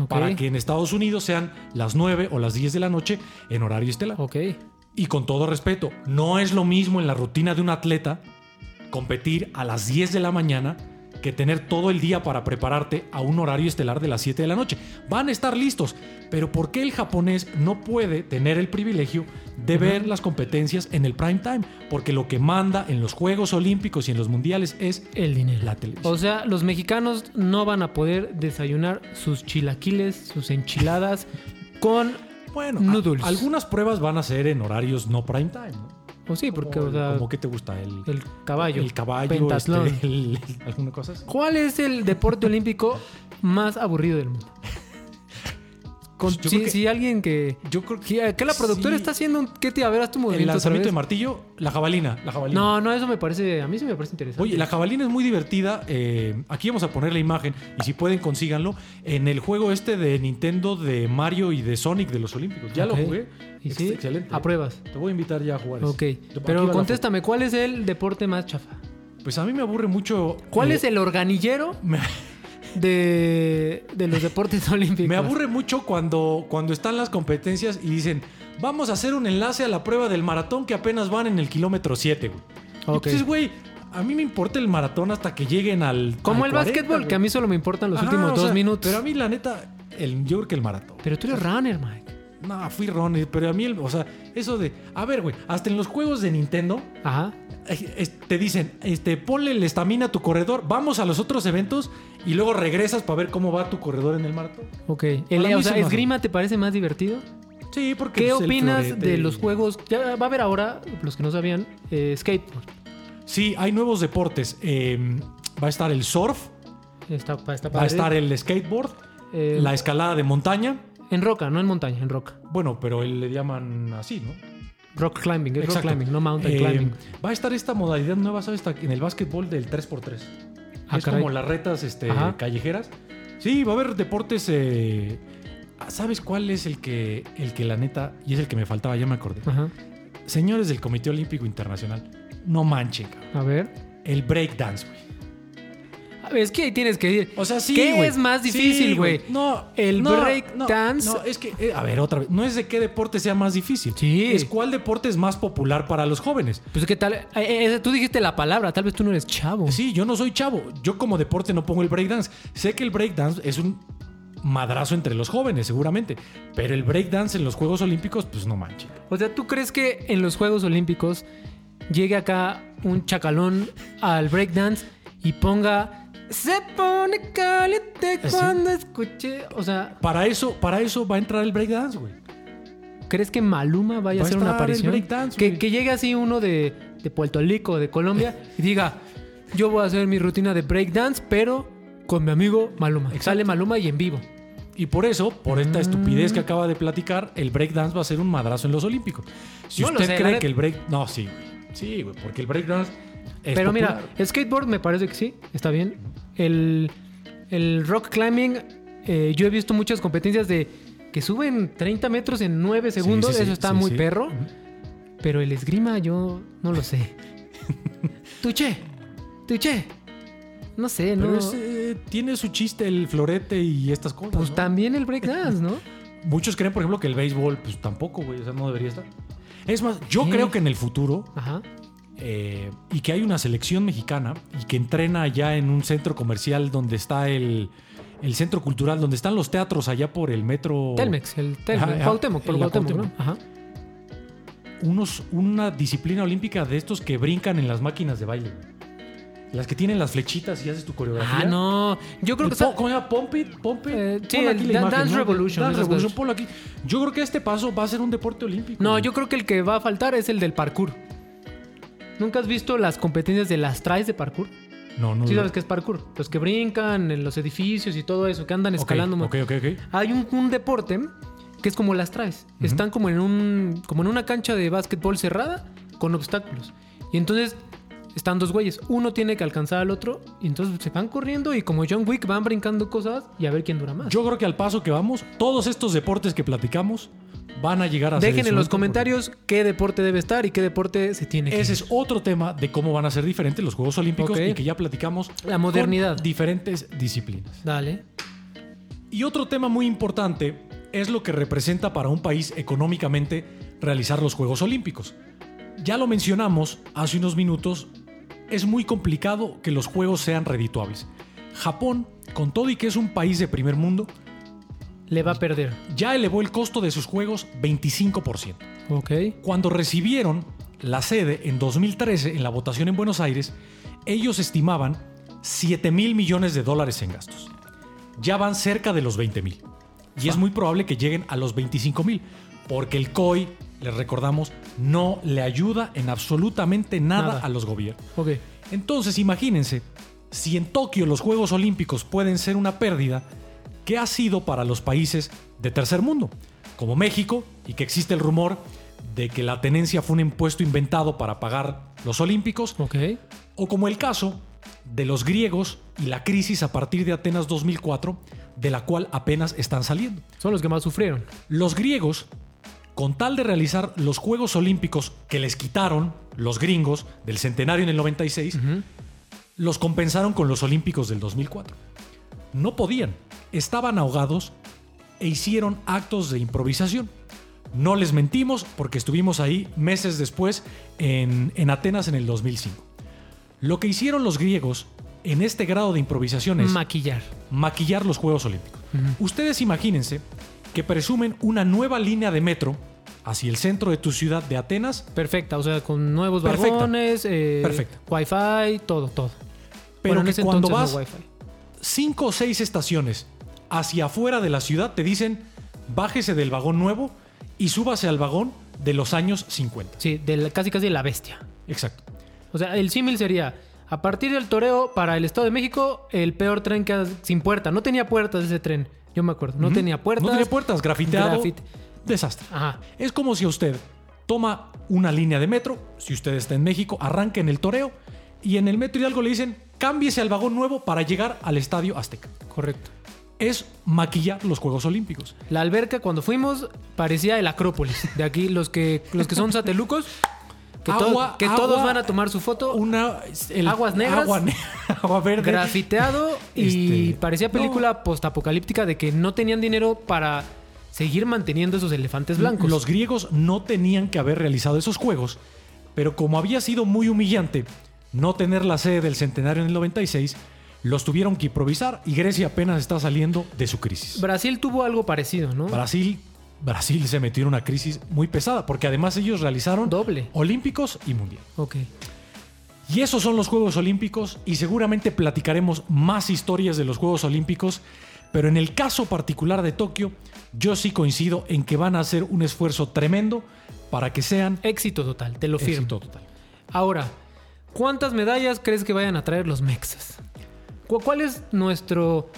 Ok. Para que en Estados Unidos sean las 9 o las 10 de la noche en horario estelar. Ok. Y con todo respeto, no es lo mismo en la rutina de un atleta competir a las 10 de la mañana que tener todo el día para prepararte a un horario estelar de las 7 de la noche. Van a estar listos, pero ¿por qué el japonés no puede tener el privilegio de ver las competencias en el prime time? Porque lo que manda en los Juegos Olímpicos y en los Mundiales es El dinero. la televisión. O sea, los mexicanos no van a poder desayunar sus chilaquiles, sus enchiladas (laughs) con... bueno, noodles. a- algunas pruebas van a ser en horarios no prime time. ¿no? O sí, porque, Como- o sea, como que te gusta el, el caballo. el caballo, pentatlón. (laughs) este, el- alguna cosa así. ¿Cuál es el deporte olímpico más aburrido del mundo? Con- yo si, creo que- si alguien que... Yo creo que que, la productora sí. está haciendo un... ¿Qué te a ver, haz tu el movimiento otra lanzamiento de martillo, la jabalina, la jabalina. No, no, eso me parece... A mí sí me parece interesante. Oye, la jabalina es muy divertida. eh, aquí vamos a poner la imagen y si pueden consíganlo en el juego este de Nintendo de Mario y de Sonic de los Olímpicos. Ya lo jugué. Y sí, excelente. apruebas. Te voy a invitar ya a jugar. Ok, pero contéstame, ¿cuál es el deporte más chafa? Pues a mí me aburre mucho. ¿Cuál eh, es el organillero Me, (laughs) de, de los deportes (laughs) olímpicos? me aburre mucho cuando, cuando están las competencias y dicen, vamos a hacer un enlace a la prueba del maratón que apenas van en el kilómetro 7, güey. Entonces, güey, a mí me importa el maratón hasta que lleguen al. Como al el 40, básquetbol, güey. que a mí solo me importan los Ajá, últimos dos sea, minutos. Pero a mí, la neta, el, yo creo que el maratón. Pero tú eres runner, Mike. No, fui Ron, eh, pero a mí, el- o sea, eso de. A ver, güey, hasta en los juegos de Nintendo Ajá. Te dicen, este, ponle el estamina a tu corredor, vamos a los otros eventos y luego regresas para ver cómo va tu corredor en el maratón. Ok. El, o sea, ¿esgrima te parece más divertido? Sí, porque. ¿Qué pues, opinas de los juegos? Ya va a haber ahora, los que no sabían, eh, skateboard. Sí, hay nuevos deportes. Eh, va a estar el surf, Está, está va a estar el skateboard, Eh, la escalada de montaña. En roca, no en montaña, en roca. Bueno, pero él le llaman así, ¿no? Rock climbing, es rock climbing, no mountain Eh, climbing. Va a estar esta modalidad nueva, ¿sabes? En el básquetbol del 3x3. Ah, es caray. como las retas este, Ajá. callejeras. Sí, va a haber deportes. eh, ¿Sabes cuál es el que, el que la neta, y es el que me faltaba, ya me acordé? Ajá. Señores del Comité Olímpico Internacional, no manchen, cabrón. A ver. El breakdance, güey. Es que ahí tienes que ir. O sea, sí, ¿Qué es más difícil, güey? No, ¿El no, break no, dance? No, es que, eh, a ver, otra vez. No es de qué deporte sea más difícil. Sí. Es cuál deporte es más popular para los jóvenes. Pues qué tal. eh, eh, tú dijiste la palabra, tal vez tú no eres chavo. Sí, yo no soy chavo. Yo como deporte no pongo el breakdance. Sé que el breakdance es un madrazo entre los jóvenes, seguramente. Pero el breakdance en los Juegos Olímpicos, pues no manches. O sea, ¿tú crees que en los Juegos Olímpicos llegue acá un chacalón al breakdance y ponga se pone caliente ¿Ah, ¿Sí? cuando escuche? O sea, Para eso, para eso va a entrar el breakdance, güey. ¿crees que Maluma vaya Va a hacer una aparición? breakdance, que, que llegue así uno de, de Puerto Rico, de Colombia, y diga, yo voy a hacer mi rutina de breakdance, pero con mi amigo Maluma. Exacto. Sale Maluma y en vivo. Y por eso, por Mm. esta estupidez que acaba de platicar, el breakdance va a ser un madrazo en los Olímpicos. Si No usted sé, cree que el break... No, sí, güey. Sí, güey, porque el breakdance Pero popular. mira, skateboard me parece que sí, está bien. El, el rock climbing, eh, yo he visto muchas competencias de que suben 30 metros en 9 Sí, segundos, sí, sí, eso está muy perro. Pero el esgrima yo no lo sé. (laughs) Tuche, tuche. No sé, Pero no. es, eh, tiene su chiste el florete y estas cosas. Pues ¿no? también el breakdance, ¿no? (laughs) Muchos creen, por ejemplo, que el béisbol, pues tampoco, güey. O sea, no debería estar. Es más, yo ¿Qué? creo que en el futuro, Ajá. Eh, y que hay una selección mexicana y que entrena allá en un centro comercial donde está el, el centro cultural, donde están los teatros allá por el metro. Telmex, el Telmex. Cuauhtémoc, por En la Cuauhtémoc, ¿no? Ajá. Unos, una disciplina olímpica de estos que brincan en las máquinas de baile. Las que tienen las flechitas y haces tu coreografía. Ah, no. Yo creo El que po- ¿Cómo llama? Pump it, pump it. Eh, sí, el imagen, Dance ¿no? Revolution, Dance Revolution, ponlo aquí. Yo creo que este paso va a ser un deporte olímpico. No, yo creo que el que va a faltar es el del parkour. ¿Nunca has visto las competencias de las traes de parkour? No, no. Sí sabes qué es parkour. Los que brincan en los edificios y todo eso, que andan escalando. Ok, ok, ok. Hay un, un deporte que es como las traes. Están como en un como en una cancha de básquetbol cerrada con obstáculos. Y entonces están dos güeyes. Uno tiene que alcanzar al otro y entonces se van corriendo y como John Wick van brincando cosas y a ver quién dura más. Yo creo que al paso que vamos, todos estos deportes que platicamos van a llegar a ser Dejen en los comentarios qué deporte debe estar y qué deporte se tiene que Ese es otro tema de cómo van a ser diferentes los Juegos Olímpicos y que ya platicamos. La modernidad. con diferentes disciplinas. Dale. Y otro tema muy importante es lo que representa para un país económicamente realizar los Juegos Olímpicos. Ya lo mencionamos hace unos minutos, es muy complicado que los Juegos sean redituables. Japón, con todo y que es un país de primer mundo, Le va a perder. ya elevó el costo de sus juegos 25%. Ok. Cuando recibieron la sede en 2013 en la votación en Buenos Aires, ellos estimaban 7 mil millones de dólares en gastos. Ya van cerca de los 20 mil. Y es muy probable que lleguen a los 25 mil, porque el COI, les recordamos, no le ayuda en absolutamente nada, Nada. a los gobiernos. Ok. Entonces, imagínense, si en Tokio los Juegos Olímpicos pueden ser una pérdida, ¿qué ha sido para los países de tercer mundo? Como México, y que existe el rumor de que la tenencia fue un impuesto inventado para pagar los Olímpicos, o como el caso de los griegos y la crisis a partir de Atenas 2004, de la cual apenas están saliendo. Son los que más sufrieron. Los griegos, con tal de realizar los Juegos Olímpicos que les quitaron los gringos del centenario en el 96, los compensaron con los Olímpicos del 2004. No podían, estaban ahogados e hicieron actos de improvisación. No les mentimos porque estuvimos ahí meses después en, en Atenas en el 2005. Lo que hicieron los griegos en este grado de improvisación es Maquillar. maquillar los Juegos Olímpicos. Ustedes imagínense que presumen una nueva línea de metro hacia el centro de tu ciudad de Atenas, Perfecta, o sea, con nuevos Perfecta. vagones, eh, Perfecta. Wi-Fi, todo, todo. pero Bueno, en que ese cuando vas no cinco o seis estaciones hacia afuera de la ciudad te dicen bájese del vagón nuevo y súbase al vagón de los años 50. Sí, de la- casi casi la bestia. Exacto. O sea, el símil sería, a partir del toreo para el Estado de México, el peor tren que sin puerta. No tenía puertas ese tren, yo me acuerdo. No tenía puertas. No tiene puertas, grafiteado. grafite- Desastre. Ajá. Es como si usted toma una línea de metro, si usted está en México, arranca en el toreo y en el metro Hidalgo le dicen cámbiese al vagón nuevo para llegar al estadio Azteca. Correcto. Es maquillar los Juegos Olímpicos. La alberca cuando fuimos parecía el Acrópolis. De aquí los que los que son satelucos, que, to- Agua- que todos van a tomar su foto. Una, el- Aguas negras. Agua, ne- (laughs) agua verde. grafiteado y Este, parecía película postapocalíptica de que no tenían dinero para seguir manteniendo esos elefantes blancos. Los griegos no tenían que haber realizado esos juegos, pero como había sido muy humillante no tener la sede del centenario en el 96, los tuvieron que improvisar y Grecia apenas está saliendo de su crisis. Brasil tuvo algo parecido, ¿no? Brasil, Brasil se metió en una crisis muy pesada porque además ellos realizaron Doble. Olímpicos y Mundial. Ok. Y esos son los Juegos Olímpicos y seguramente platicaremos más historias de los Juegos Olímpicos, pero en el caso particular de Tokio, yo sí coincido en que van a hacer un esfuerzo tremendo para que sean Éxito total, te lo firmo. éxito total. Ahora, ¿cuántas medallas crees que vayan a traer los mexas? ¿Cu- ¿Cuál es nuestro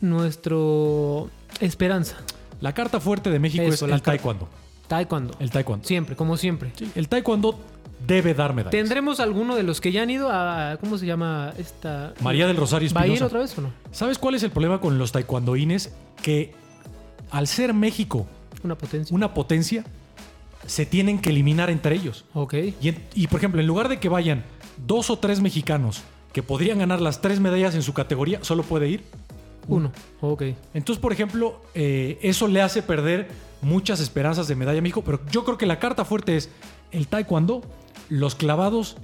nuestro esperanza? La carta fuerte de México Eso, es el taekwondo. Taekwondo. El taekwondo. Siempre, como siempre. Sí, el taekwondo debe dar medallas. ¿Tendremos alguno de los que ya han ido a cómo se llama esta María del Rosario ¿Va a ir Espinosa. otra vez o no? ¿Sabes cuál es el problema con los taekwondoines? Que al ser México Una potencia. una potencia, se tienen que eliminar entre ellos. Ok. Y, y, por ejemplo, en lugar de que vayan dos o tres mexicanos que podrían ganar las tres medallas en su categoría, solo puede ir. Uno. Ok. Entonces, por ejemplo, eh, eso le hace perder muchas esperanzas de medalla a México. Pero yo creo que la carta fuerte es el taekwondo, los clavados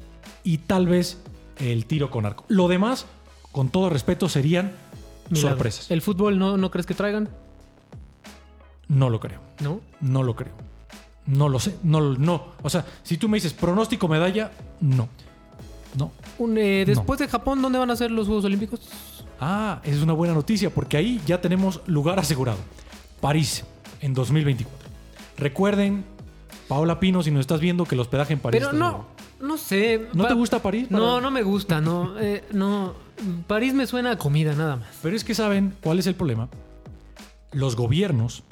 y tal vez el tiro con arco. Lo demás, con todo respeto, serían Milagro. sorpresas. ¿El fútbol no, no crees que traigan? No lo creo. No. No lo creo. No lo sé. No, no. O sea, si tú me dices pronóstico medalla, no. No. Un, eh, después de Japón, ¿dónde van a ser los Juegos Olímpicos? Ah, esa es una buena noticia porque ahí ya tenemos lugar asegurado. París, en 2024. Recuerden, Paola Pino, si nos estás viendo, que el hospedaje en París. Pero no, seguro. no sé. ¿No Pa- te gusta París? No, Para- no me gusta, no. eh, no. París me suena a comida nada más. Pero es que saben cuál es el problema. Los gobiernos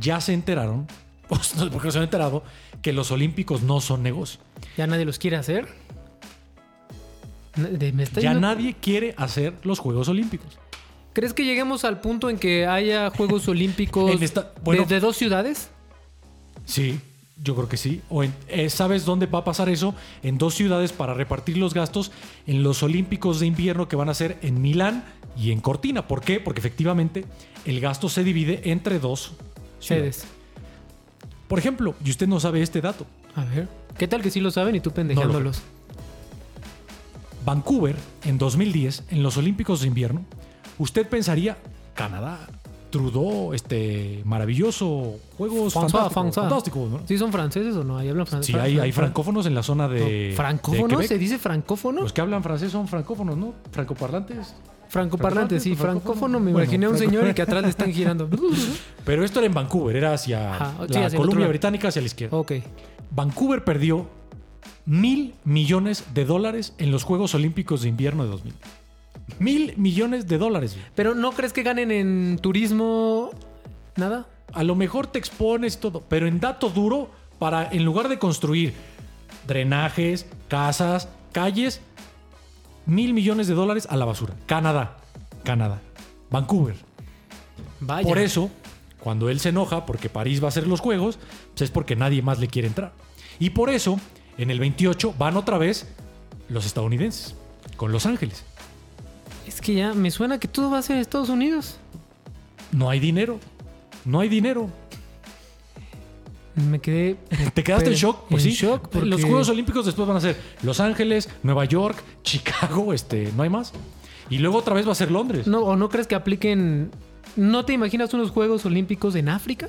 ya se enteraron, (laughs) no sé por qué no se han enterado, que los olímpicos no son negocio. Ya nadie los quiere hacer. De- me está Ya yendo- nadie quiere hacer los Juegos Olímpicos. ¿Crees que lleguemos al punto en que haya Juegos (laughs) Olímpicos esta- bueno- desde dos ciudades? Sí, yo creo que sí. O en- eh, ¿Sabes dónde va a pasar eso? En dos ciudades para repartir los gastos en los Olímpicos de invierno que van a ser en Milán y en Cortina. ¿Por qué? Porque efectivamente el gasto se divide entre dos ciudades. Sedes. Por ejemplo, y usted no sabe este dato, A ver. ¿Qué tal que sí lo saben y tú pendejándolos? Vancouver, en 2010, en los Olímpicos de invierno, usted pensaría, Canadá, Trudeau, este maravilloso, juegos François, fantásticos, ¿no? ¿Sí son franceses o no? Ahí hablan francés. Sí, hay, hay francófonos en la zona de. ¿Francófonos? ¿Se dice francófono? Los que hablan francés son francófonos, ¿no? Francoparlantes. Francoparlante, sí. francófono. Me Bueno, imaginé a un señor y que atrás le están girando. (laughs) Pero esto era en Vancouver, era hacia Ajá, sí, la hacia Columbia. Británica, hacia la izquierda. ok. Vancouver perdió mil millones de dólares en los Juegos Olímpicos de Invierno de 2000. Mil millones de dólares. güey. Pero ¿no crees que ganen en turismo nada? A lo mejor te expones todo, pero en dato duro, para en lugar de construir drenajes, casas, calles, mil millones de dólares a la basura. Canadá, Canadá, Vancouver. Vaya. Por eso, cuando él se enoja porque París va a hacer los juegos, pues es porque nadie más le quiere entrar. Y por eso, en el 28 van otra vez los estadounidenses, con Los Ángeles. Es que ya me suena que todo va a ser Estados Unidos. No hay dinero, no hay dinero. Me quedé. (laughs) ¿Te quedaste en shock? Pues en sí. shock porque- Los Juegos Olímpicos después van a ser Los Ángeles, Nueva York, (laughs) Chicago, este, no hay más. Y luego otra vez va a ser Londres. No, ¿O no crees que apliquen. ¿No te imaginas unos Juegos Olímpicos en África?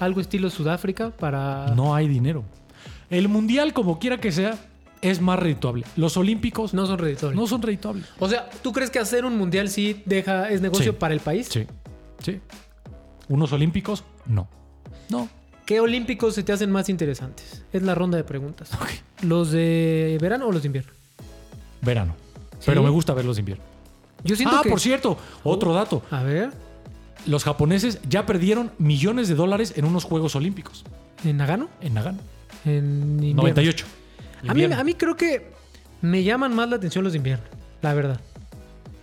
Algo estilo Sudáfrica para. No hay dinero. El mundial, como quiera que sea, es más redituable. Los olímpicos no, No son reditores. son redituables. O sea, ¿tú crees que hacer un mundial sí deja, es negocio Sí. para el país? Sí, sí. Unos olímpicos, no. No. ¿Qué olímpicos se te hacen más interesantes? Es la ronda de preguntas. ¿Los de verano o los de invierno? Verano. ¿Sí? Pero me gusta verlos de invierno. Yo siento Ah, que. por cierto, otro dato. A ver, Los japoneses ya perdieron millones de dólares en unos Juegos Olímpicos. ¿en Nagano? En Nagano. En invierno. 98. A mí, a mí creo que me llaman más la atención los de invierno, la verdad.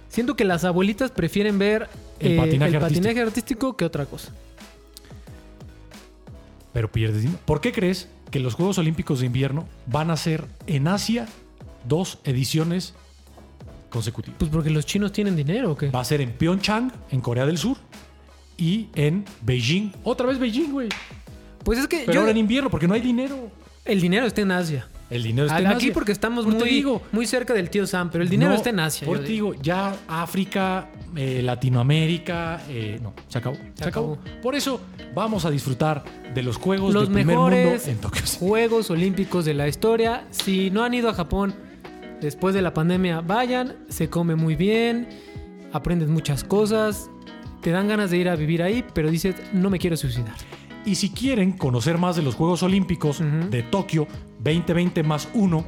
Siento que las abuelitas prefieren ver El eh, patinaje el patinaje artístico que otra cosa. Pero pierdes dinero. ¿Por qué crees que los Juegos Olímpicos de invierno van a ser en Asia dos ediciones consecutivas? Pues porque los chinos tienen dinero o qué. Va a ser en Pyeongchang, en Corea del Sur, y en Beijing. Otra vez Beijing, güey. Pues es que Pero yo- ahora en invierno, porque no hay dinero. el dinero está en Asia. El dinero está Aquí en Asia. porque estamos Por muy, digo, muy cerca del tío Sam, pero el dinero no, está en Asia. Por te digo. ya África, eh, Latinoamérica, eh, no, se acabó. Se, acabó. acabó. Por eso vamos a disfrutar de los Juegos Los del primer mejores mundo en Tokio. Juegos Olímpicos de la historia. Si no han ido a Japón después de la pandemia, vayan. Se come muy bien, aprendes muchas cosas, te dan ganas de ir a vivir ahí, pero dices, no me quiero suicidar. Y si quieren conocer más de los Juegos Olímpicos de Tokio 2020 más uno,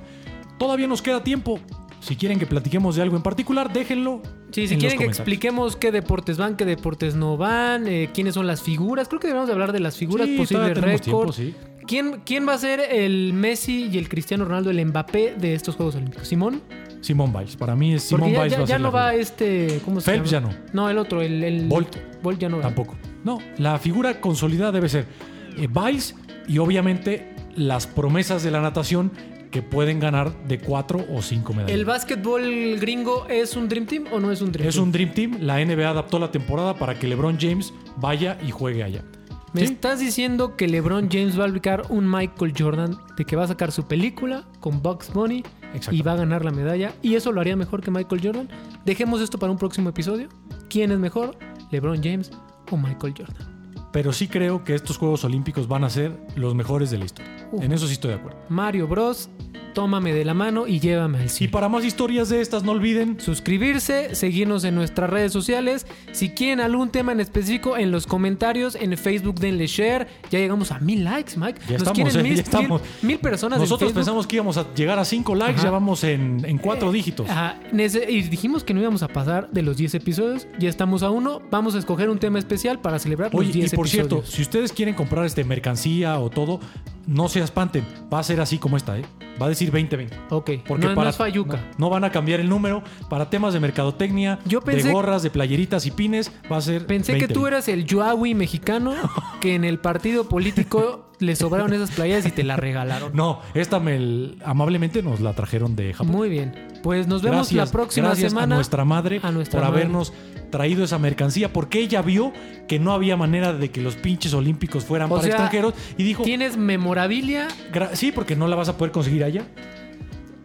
todavía nos queda tiempo. Si quieren que platiquemos de algo en particular, déjenlo. Sí, si en los quieren que expliquemos qué deportes van, qué deportes no van, eh, quiénes son las figuras. Creo que debemos de hablar de las figuras, Sí, posibles récords. sí. ¿Quién, ¿Quién va a ser el Messi y el Cristiano Ronaldo, el Mbappé de estos Juegos Olímpicos? ¿Simón? Simón Biles. Para mí es Simón ya, Biles. ya- va a ya ser no va este. ¿Cómo se Phelps llama? ya no. No, el otro, el. el Bolt. Bolt ya no va. Tampoco. No, la figura consolidada debe ser eh, Biles y obviamente las promesas de la natación que pueden ganar de cuatro o cinco medallas. ¿El básquetbol gringo es un Dream Team o no es un Dream es Team? un Dream Team. La NBA adaptó la temporada para que LeBron James vaya y juegue allá. ¿Me ¿Sí? estás diciendo que LeBron James va a aplicar un Michael Jordan de que va a sacar su película con Bugs Bunny y va a ganar la medalla? ¿Y eso lo haría mejor que Michael Jordan? Dejemos esto para un próximo episodio. ¿Quién es mejor? ¿LeBron James o Michael Jordan? Pero sí creo que estos Juegos Olímpicos van a ser los mejores de la historia. En eso sí estoy de acuerdo. Mario Bros, tómame de la mano y llévame al Y cine. para más historias de estas, no olviden suscribirse, seguirnos en nuestras redes sociales. Si quieren algún tema en específico, en los comentarios, en Facebook denle share. Ya llegamos a mil likes, Mike. Ya Nos estamos, quieren eh, mil, ya estamos. mil- mil personas Nosotros pensamos que íbamos a llegar a 5 likes, Ajá. ya vamos en, en cuatro dígitos. Ajá, nece- y dijimos que no íbamos a pasar de los 10 episodios. Ya estamos a uno. Vamos a escoger un tema especial para celebrar Oye, los y 10 por episodios. cierto, si ustedes quieren comprar este mercancía o todo, no se espanten. Va a ser así como esta, ¿eh? Va a decir 2020. ok, Porque no, no para, es Fayuca. No, no van a cambiar el número. Para temas de mercadotecnia, Yo pensé- de gorras, de playeritas y pines, va a ser. Pensé que 2020. tú eras el Yoawi mexicano que en el partido político (laughs) le sobraron esas playas y te la regalaron. No, esta me, amablemente nos la trajeron de Japón. Muy bien. Pues nos vemos gracias, la próxima gracias semana. a nuestra madre A nuestra por madre. habernos traído esa mercancía, porque ella vio que no había manera de que los pinches olímpicos fueran O para sea, extranjeros y dijo, ¿Tienes memorabilia? "Gra- sí, porque no la vas a poder conseguir allá.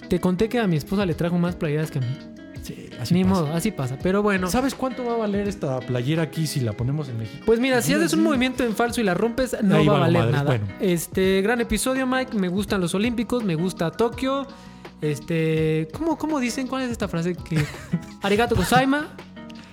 te conté que a mi esposa le trajo más playeras que a mí. Sí, así Ni pasa. modo, así pasa. Pero bueno. ¿Sabes cuánto va a valer esta playera aquí si la ponemos en México? Pues mira, si haces un movimiento en falso y la rompes, no Ahí va a valer nada. Bueno. Este, gran episodio, Mike. Me gustan los Olímpicos, me gusta Tokio. Este, ¿cómo, cómo dicen? ¿Cuál es esta frase? Que (laughs) Arigato Gozaima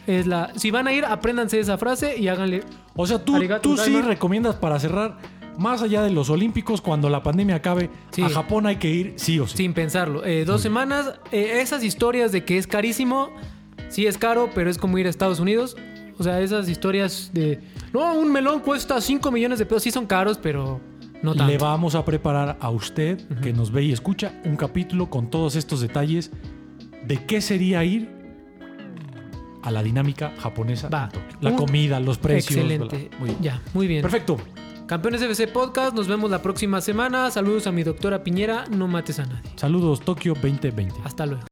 es la. Si van a ir, apréndanse esa frase y háganle. O sea, tú, Arigato tú sí recomiendas para cerrar, más allá de los Olímpicos, cuando la pandemia acabe, Sí. a Japón hay que ir sí o sí. Sin pensarlo. Eh, dos semanas. eh, esas historias de que es carísimo. Sí es caro, pero es como ir a Estados Unidos. O sea, esas historias de. No, un melón cuesta 5 millones de pesos. Sí son caros, pero no tanto. Le vamos a preparar a usted, que nos ve y escucha, un capítulo con todos estos detalles de qué sería ir a la dinámica japonesa. Va. La comida, los precios. Excelente. Muy bien. Ya, muy bien. Perfecto. Campeones FC Podcast, nos vemos la próxima semana. Saludos a mi doctora Piñera, no mates a nadie. Saludos Tokio 2020. Hasta luego.